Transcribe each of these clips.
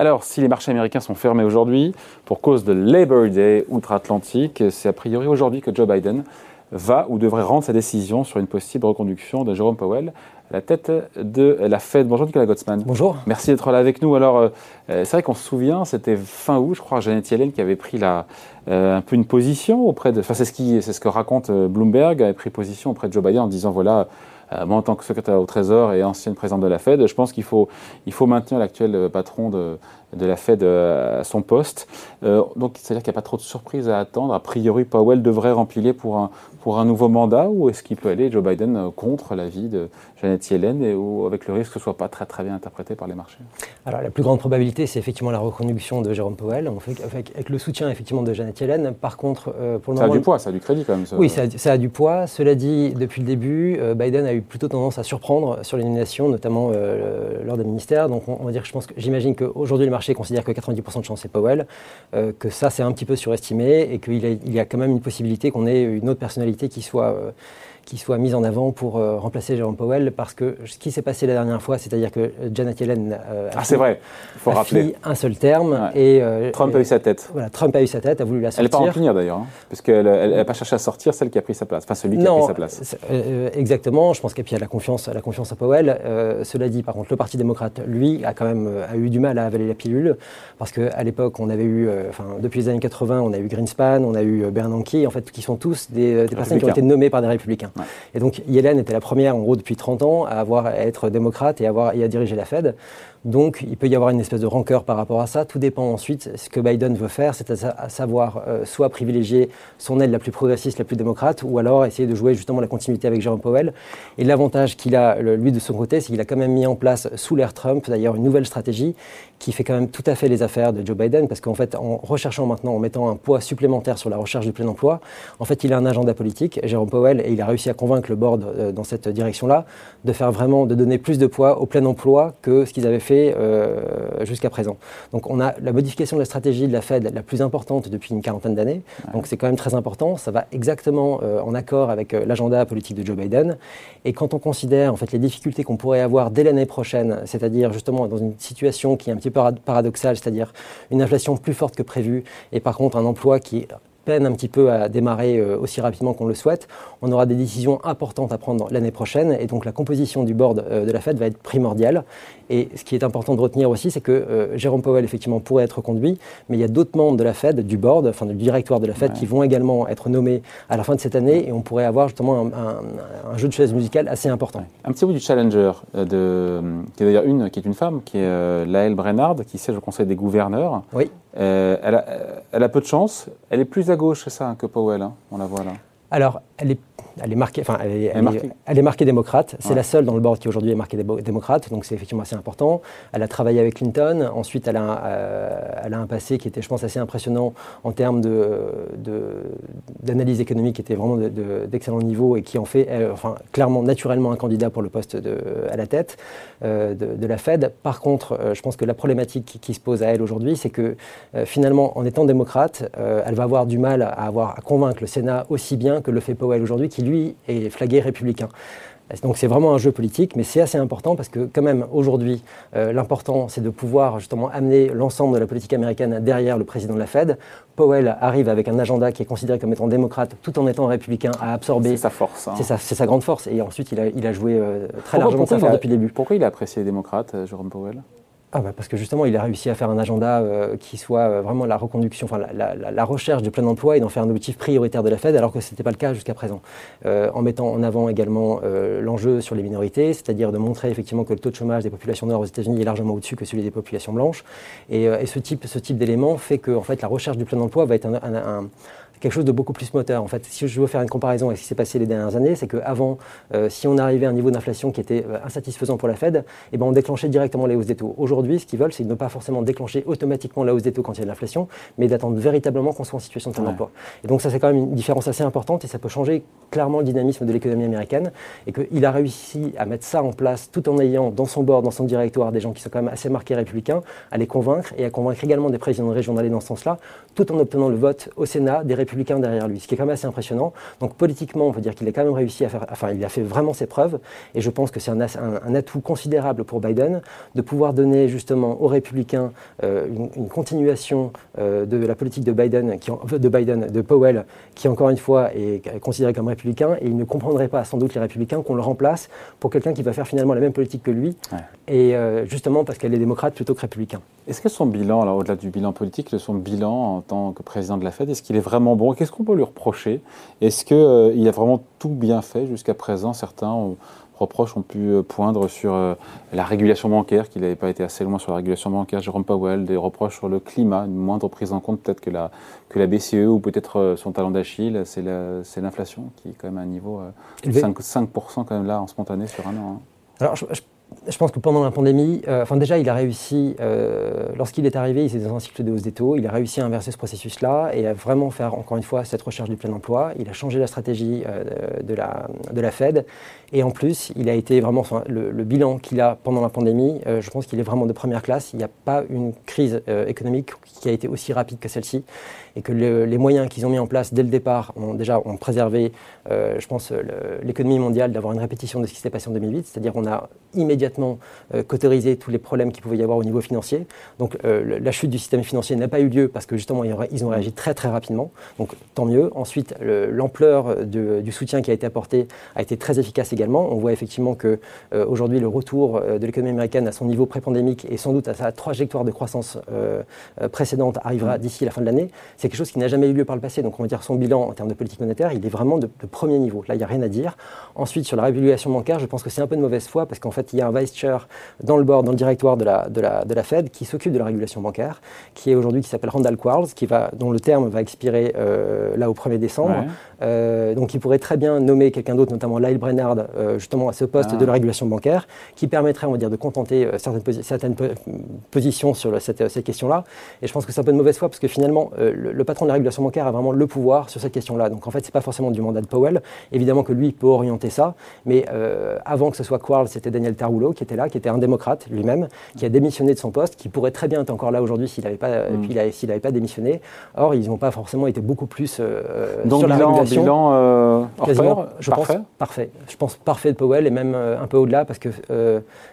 Alors, si les marchés américains sont fermés aujourd'hui pour cause de Labor Day outre-Atlantique, c'est a priori aujourd'hui que Joe Biden va ou devrait rendre sa décision sur une possible reconduction de Jérôme Powell à la tête de la Fed. Bonjour Nicolas Gottsman. Bonjour. Merci d'être là avec nous. Alors, euh, c'est vrai qu'on se souvient, c'était fin août, je crois, Janet Yellen qui avait pris la, euh, un peu une position auprès de. Enfin, c'est ce, qui, c'est ce que raconte euh, Bloomberg, avait pris position auprès de Joe Biden en disant voilà, moi en tant que secrétaire au Trésor et ancienne présidente de la Fed, je pense qu'il faut, il faut maintenir l'actuel patron de, de la Fed à son poste. donc, c'est-à-dire qu'il n'y a pas trop de surprises à attendre. A priori, Powell devrait remplir pour un, pour un nouveau mandat ou est-ce qu'il peut aller, Joe Biden, euh, contre l'avis de Janet Yellen et ou avec le risque que ce ne soit pas très, très bien interprété par les marchés? Alors la plus grande probabilité, c'est effectivement la reconduction de Jérôme Powell, avec, avec, le soutien effectivement de Janet Yellen. Par contre, euh, pour le ça moment... Ça a du poids, ça a du crédit quand même. Oui, ça a, du poids. Cela dit, depuis le début, euh, Biden a eu plutôt tendance à surprendre sur les nominations, notamment lors des ministères. Donc on, va dire que j'imagine qu'aujourd'hui le marché considère que 90% de chance c'est Powell, que ça c'est un petit peu surestimé et qu'il y a quand même une possibilité qu'on ait une autre personnalité qui soit euh, qui soit mise en avant pour euh, remplacer Jérôme Powell, parce que ce qui s'est passé la dernière fois, c'est-à-dire que Janet Yellen euh, ah, c'est vrai. Faut rappeler. un seul terme. Et, Trump a eu sa tête. Voilà, Trump a eu sa tête, a voulu la sortir. Elle n'est pas en punir d'ailleurs, hein, parce qu'elle n'a pas cherché à sortir celle qui a pris sa place, enfin celui qui a pris sa place. exactement, je pense qu'il y a la confiance, la confiance à Powell. cela dit, par contre, le Parti démocrate, lui, a quand même a eu du mal à avaler la pilule, parce qu'à l'époque, on avait eu, enfin, depuis les années 80, on a eu Greenspan, on a eu Bernanke, en fait, qui sont tous des, des personnes qui ont été nommées par des républicains. Et donc Yellen était la première, en gros, depuis 30 ans, à avoir être démocrate et avoir, et à diriger la Fed. Donc il peut y avoir une espèce de rancœur par rapport à ça. Tout dépend ensuite. Ce que Biden veut faire, c'est à, savoir euh, soit privilégier son aile la plus progressiste, la plus démocrate, ou alors essayer de jouer justement la continuité avec Jerome Powell. Et l'avantage qu'il a, lui, de son côté, c'est qu'il a quand même mis en place, sous l'ère Trump, d'ailleurs, une nouvelle stratégie qui fait quand même tout à fait les affaires de Joe Biden, parce qu'en fait, en recherchant maintenant, en mettant un poids supplémentaire sur la recherche du plein emploi, en fait, il a un agenda politique, Jérôme Powell, et il a réussi à convaincre le board euh, dans cette direction-là de faire vraiment, de donner plus de poids au plein emploi que ce qu'ils avaient fait euh, jusqu'à présent. Donc, on a la modification de la stratégie de la Fed la plus importante depuis une quarantaine d'années. Donc, c'est quand même très important. Ça va exactement euh, en accord avec l'agenda politique de Joe Biden. Et quand on considère en fait les difficultés qu'on pourrait avoir dès l'année prochaine, c'est-à-dire justement dans une situation qui est un petit paradoxal, c'est-à-dire une inflation plus forte que prévu et par contre un emploi qui un petit peu à démarrer euh, aussi rapidement qu'on le souhaite. On aura des décisions importantes à prendre l'année prochaine et donc la composition du board euh, de la Fed va être primordiale. Et ce qui est important de retenir aussi, c'est que euh, Jérôme Powell effectivement pourrait être conduit, mais il y a d'autres membres de la Fed, du board, enfin du directoire de la Fed, qui vont également être nommés à la fin de cette année et on pourrait avoir justement un, jeu de chaises musicales assez important. Un petit bout du challenger, de, qui est d'ailleurs une, qui est une femme, qui est Laëlle Brennard, qui siège au Conseil des gouverneurs. Oui. elle, a, elle, a, peu de chance. Elle est plus à gauche, c'est ça, que Powell, hein, on la voit là. Alors, elle est elle est marquée, enfin, elle est, marquée. démocrate. C'est la seule dans le board qui aujourd'hui est marquée démocrate, donc c'est effectivement assez important. Elle a travaillé avec Clinton. Ensuite, elle a, euh, elle a un passé qui était, je pense, assez impressionnant en termes d'analyse de, économique, qui était vraiment d'excellent niveau et qui en fait, enfin, clairement, naturellement un candidat pour le poste à la tête euh, de, la Fed. Par contre, euh, je pense que la problématique qui, se pose à elle aujourd'hui, c'est que finalement, en étant démocrate, elle va avoir du mal à, avoir, à convaincre le Sénat aussi bien que le fait Powell aujourd'hui, qui lui est flagué républicain. Donc c'est vraiment un jeu politique, mais c'est assez important parce que quand même aujourd'hui, euh, l'important c'est de pouvoir justement amener l'ensemble de la politique américaine derrière le président de la Fed. Powell arrive avec un agenda qui est considéré comme étant démocrate tout en étant républicain à absorber. C'est sa force. Hein. C'est sa, grande force. Et ensuite, il a, il a joué euh, très largement sa force depuis le début. Pourquoi il a apprécié les démocrates, euh, Jérôme Powell? Ah bah parce que justement, il a réussi à faire un agenda euh, qui soit euh, vraiment la reconduction, enfin la, recherche du plein emploi et d'en faire un objectif prioritaire de la Fed, alors que ce n'était pas le cas jusqu'à présent. Euh, en mettant en avant également l'enjeu sur les minorités, c'est-à-dire de montrer effectivement que le taux de chômage des populations noires aux États-Unis est largement au-dessus que celui des populations blanches. Et, ce type, ce type d'élément fait que en fait, la recherche du plein emploi va être un quelque chose de beaucoup plus moteur. En fait, si je veux faire une comparaison avec ce qui s'est passé les dernières années, c'est qu'avant, euh, si on arrivait à un niveau d'inflation qui était euh, insatisfaisant pour la Fed, eh ben on déclenchait directement les hausses des taux. Aujourd'hui, ce qu'ils veulent, c'est ne pas forcément déclencher automatiquement la hausse des taux quand il y a de l'inflation, mais d'attendre véritablement qu'on soit en situation de plein emploi. Et donc ça, c'est quand même une différence assez importante et ça peut changer clairement le dynamisme de l'économie américaine. Et qu'il a réussi à mettre ça en place tout en ayant dans son bord, dans son directoire, des gens qui sont quand même assez marqués républicains, à les convaincre et à convaincre également des présidents de région d'aller dans ce sens-là, tout en obtenant le vote au Sénat des républicains républicains derrière lui, ce qui est quand même assez impressionnant. Donc politiquement, on peut dire qu'il a quand même réussi à faire, enfin, il a fait vraiment ses preuves, et je pense que c'est un, un, atout considérable pour Biden de pouvoir donner justement aux républicains euh, une, continuation euh, de la politique de Biden, qui, de Biden, de Powell, qui encore une fois est considéré comme républicain, et il ne comprendrait pas sans doute les républicains qu'on le remplace pour quelqu'un qui va faire finalement la même politique que lui, et euh, justement parce qu'elle est démocrate plutôt que républicain. Est-ce que son bilan, alors au-delà du bilan politique, son bilan en tant que président de la Fed, est-ce qu'il est vraiment bon? Qu'est-ce qu'on peut lui reprocher? Est-ce qu'il euh, a vraiment tout bien fait jusqu'à présent? Certains reproches ont pu euh, poindre sur euh, la régulation bancaire, qu'il n'avait pas été assez loin sur la régulation bancaire, Jérôme Powell, des reproches sur le climat, une moindre prise en compte peut-être que la, que la BCE ou peut-être son talent d'Achille, c'est l'inflation qui est quand même à un niveau de 5%, 5 quand même là en spontané sur un an. Hein. Alors je je pense que pendant la pandémie, euh, enfin déjà, il a réussi, euh, lorsqu'il est arrivé, il était dans un cycle de hausse des taux, il a réussi à inverser ce processus-là et à vraiment faire, encore une fois, cette recherche du plein emploi. Il a changé la stratégie euh, de, la, de la Fed et en plus, il a été vraiment, le, bilan qu'il a pendant la pandémie, je pense qu'il est vraiment de première classe. Il n'y a pas une crise économique qui a été aussi rapide que celle-ci et que les moyens qu'ils ont mis en place dès le départ ont déjà préservé, je pense, l'économie mondiale d'avoir une répétition de ce qui s'est passé en 2008, c'est-à-dire on a immédiatement euh, cauteriser tous les problèmes qu'il pouvait y avoir au niveau financier. Donc euh, la chute du système financier n'a pas eu lieu parce que justement ils ont réagi très très rapidement. Donc tant mieux. Ensuite, l'ampleur du soutien qui a été apporté a été très efficace également. On voit effectivement que euh, aujourd'hui le retour de l'économie américaine à son niveau pré-pandémique et sans doute à sa trajectoire de croissance précédente arrivera mmh. d'ici la fin de l'année. C'est quelque chose qui n'a jamais eu lieu par le passé. Donc on va dire son bilan en termes de politique monétaire, il est vraiment de, de premier niveau. Là, il n'y a rien à dire. Ensuite, sur la régulation bancaire, je pense que c'est un peu de mauvaise foi parce qu'en fait, il y a un vice chair dans le board, dans le directoire de la, de la, de la Fed, qui s'occupe de la régulation bancaire, qui est aujourd'hui qui s'appelle Randall Quarles, qui va, dont le terme va expirer euh, là au 1er décembre. Euh, donc il pourrait très bien nommer quelqu'un d'autre, notamment Lyle Brennard, euh, justement à ce poste de la ah. régulation bancaire, qui permettrait, on va dire, de contenter certaines, certaines positions sur cette, cette question-là. Et je pense que c'est un peu de mauvaise foi parce que finalement, le, patron de la régulation bancaire a vraiment le pouvoir sur cette question-là. Donc en fait, c'est pas forcément du mandat de Powell. Évidemment que lui peut orienter ça, mais avant que ce soit Quarles, c'était Daniel Tarullo qui était là, qui était un démocrate lui-même, qui a démissionné de son poste, qui pourrait très bien être encore là aujourd'hui s'il n'avait pas, mm. n'avait pas démissionné. Or, ils n'ont pas forcément été beaucoup plus euh, Donc, sur la régulation. bilan euh, je parfait. pense parfait. Je pense parfait de Powell et même euh, un peu au-delà parce que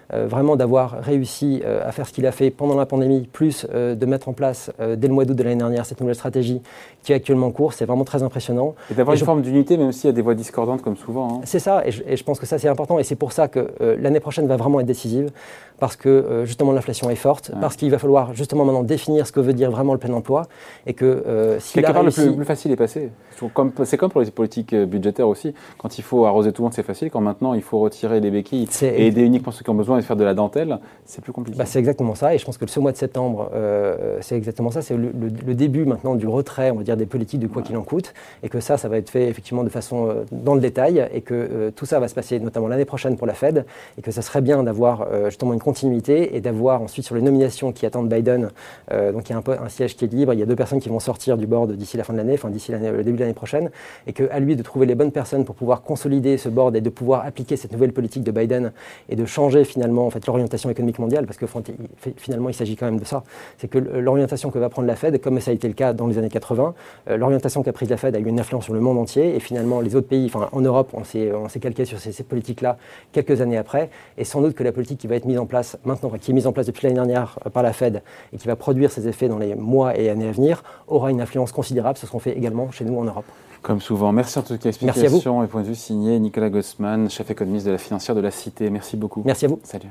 vraiment d'avoir réussi à faire ce qu'il a fait pendant la pandémie, plus de mettre en place dès le mois d'août de l'année dernière cette nouvelle stratégie qui est actuellement en cours, c'est vraiment très impressionnant. Et d'avoir une forme d'unité, même s'il y a des voix discordantes comme souvent. Hein. C'est ça, et je, pense que ça c'est important, et c'est pour ça que l'année prochaine va vraiment être décisive parce que euh, justement l'inflation est forte, parce qu'il va falloir justement maintenant définir ce que veut dire vraiment le plein emploi, et que euh, si Quelque part, le, plus, facile est passé. C'est comme pour les politiques euh, budgétaires aussi. Quand il faut arroser tout le monde, c'est facile. Quand maintenant il faut retirer les béquilles et aider uniquement ceux qui ont besoin et faire de la dentelle, c'est plus compliqué. Bah, c'est exactement ça, et je pense que ce mois de septembre, c'est exactement ça. C'est le, début maintenant du retrait, on va dire, des politiques de quoi qu'il en coûte, et que ça, ça va être fait effectivement de façon dans le détail, et que tout ça va se passer notamment l'année prochaine pour la Fed, et que ça serait bien d'avoir justement une continuité et d'avoir ensuite sur les nominations qui attendent Biden, euh, donc il y a un, siège qui est libre, il y a deux personnes qui vont sortir du board d'ici la fin de l'année, enfin d'ici le début de l'année prochaine, et qu'à lui de trouver les bonnes personnes pour pouvoir consolider ce board et de pouvoir appliquer cette nouvelle politique de Biden et de changer finalement en fait, l'orientation économique mondiale, parce que finalement il s'agit quand même de ça, c'est que l'orientation que va prendre la Fed, comme ça a été le cas dans les années 80, euh, l'orientation qu'a prise la Fed a eu une influence sur le monde entier, et finalement les autres pays, enfin en Europe, on s'est calqué sur ces politiques-là quelques années après, et sans doute que la politique qui va être mise en place maintenant, qui est mise en place depuis l'année dernière euh, par la Fed et qui va produire ses effets dans les mois et années à venir, aura une influence considérable sur ce qu'on fait également chez nous en Europe. Comme souvent. Merci en tout cas. Explication et point de vue signé Nicolas Gossman, chef économiste de la financière de la Cité. Merci beaucoup. Merci à vous. Salut.